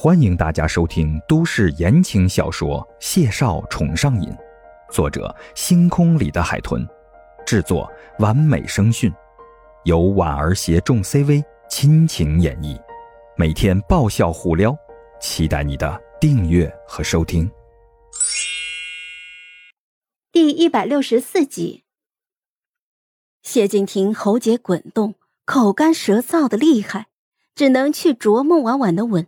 欢迎大家收听都市言情小说《谢少宠上瘾》，作者：星空里的海豚，制作：完美声讯，由婉儿携众 CV 亲情演绎，每天爆笑互撩，期待你的订阅和收听。第一百六十四集，谢敬亭喉结滚动，口干舌燥的厉害，只能去啄孟婉婉的吻。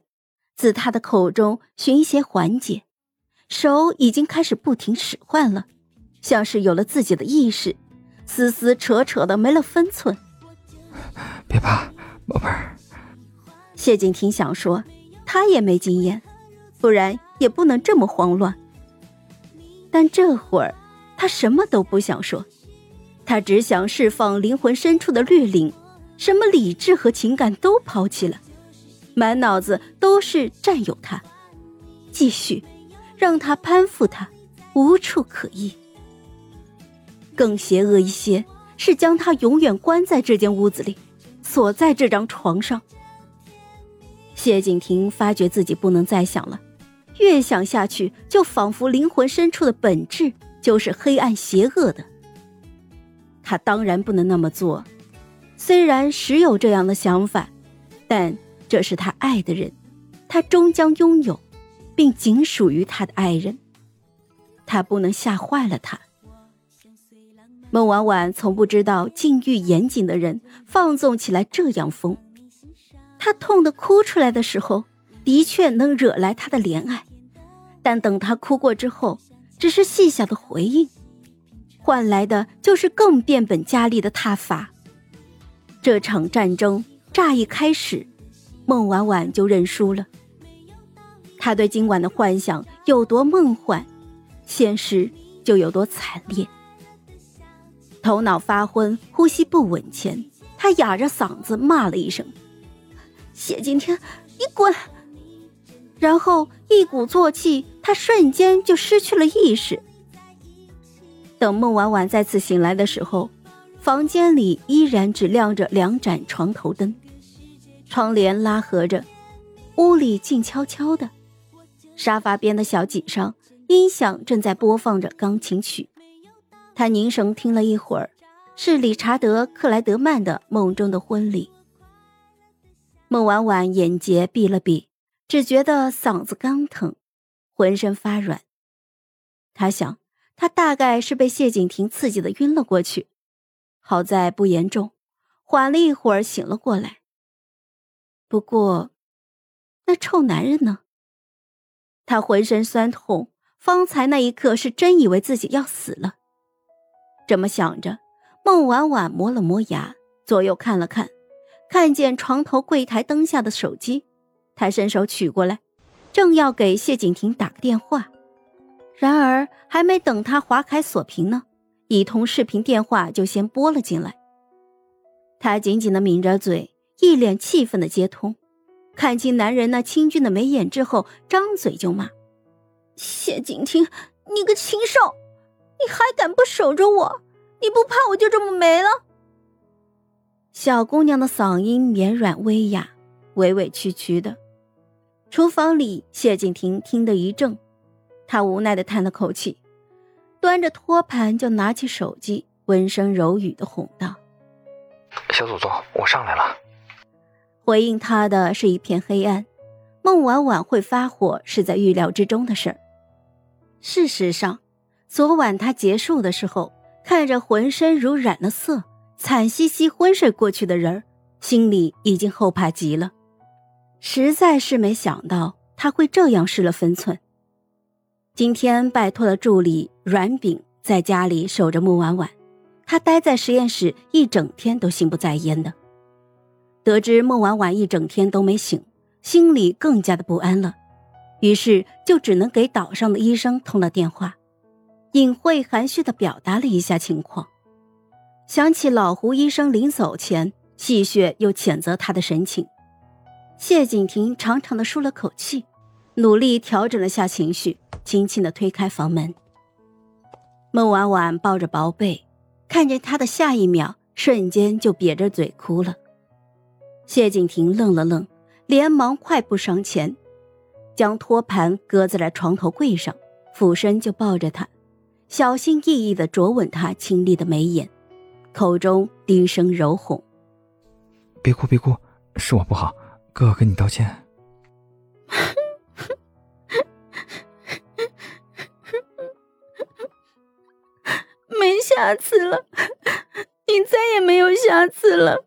自他的口中寻一些缓解，手已经开始不停使唤了，像是有了自己的意识，撕撕扯扯的没了分寸。别怕，宝贝儿。谢景亭想说，他也没经验，不然也不能这么慌乱。但这会儿他什么都不想说，他只想释放灵魂深处的绿灵，什么理智和情感都抛弃了。满脑子都是占有他，继续让他攀附他，无处可依。更邪恶一些是将他永远关在这间屋子里，锁在这张床上。谢景亭发觉自己不能再想了，越想下去，就仿佛灵魂深处的本质就是黑暗邪恶的。他当然不能那么做，虽然时有这样的想法，但。这是他爱的人，他终将拥有，并仅属于他的爱人。他不能吓坏了他。孟婉婉从不知道禁欲严谨的人放纵起来这样疯。他痛得哭出来的时候，的确能惹来他的怜爱，但等他哭过之后，只是细小的回应，换来的就是更变本加厉的挞伐。这场战争乍一开始。孟婉婉就认输了。他对今晚的幻想有多梦幻，现实就有多惨烈。头脑发昏、呼吸不稳前，他哑着嗓子骂了一声：“谢今天，你滚！”然后一鼓作气，他瞬间就失去了意识。等孟婉婉再次醒来的时候，房间里依然只亮着两盏床头灯。窗帘拉合着，屋里静悄悄的。沙发边的小几上，音响正在播放着钢琴曲。他凝神听了一会儿，是理查德·克莱德曼的《梦中的婚礼》。孟婉婉眼睫闭了闭，只觉得嗓子刚疼，浑身发软。他想，他大概是被谢景亭刺激的晕了过去，好在不严重，缓了一会儿醒了过来。不过，那臭男人呢？他浑身酸痛，方才那一刻是真以为自己要死了。这么想着，孟婉婉磨了磨牙，左右看了看，看见床头柜台灯下的手机，他伸手取过来，正要给谢景亭打个电话，然而还没等他划开锁屏呢，一通视频电话就先拨了进来。他紧紧的抿着嘴。一脸气愤的接通，看清男人那清俊的眉眼之后，张嘴就骂：“谢景亭，你个禽兽，你还敢不守着我？你不怕我就这么没了？”小姑娘的嗓音绵软微哑，委委屈屈的。厨房里，谢景亭听得一怔，他无奈的叹了口气，端着托盘就拿起手机，温声柔语的哄道：“小祖宗，我上来了。”回应他的是一片黑暗。孟婉婉会发火是在预料之中的事儿。事实上，昨晚他结束的时候，看着浑身如染了色、惨兮兮昏睡过去的人儿，心里已经后怕极了。实在是没想到他会这样失了分寸。今天拜托了助理阮炳在家里守着孟婉婉，他待在实验室一整天都心不在焉的。得知孟婉婉一整天都没醒，心里更加的不安了，于是就只能给岛上的医生通了电话，隐晦含蓄的表达了一下情况。想起老胡医生临走前戏谑又谴责他的神情，谢景亭长长的舒了口气，努力调整了下情绪，轻轻的推开房门。孟婉婉抱着薄被，看见他的下一秒，瞬间就瘪着嘴哭了。谢景亭愣了愣，连忙快步上前，将托盘搁在了床头柜上，俯身就抱着他，小心翼翼的啄吻他清丽的眉眼，口中低声柔哄：“别哭，别哭，是我不好，哥哥跟你道歉。”没下次了，你再也没有下次了。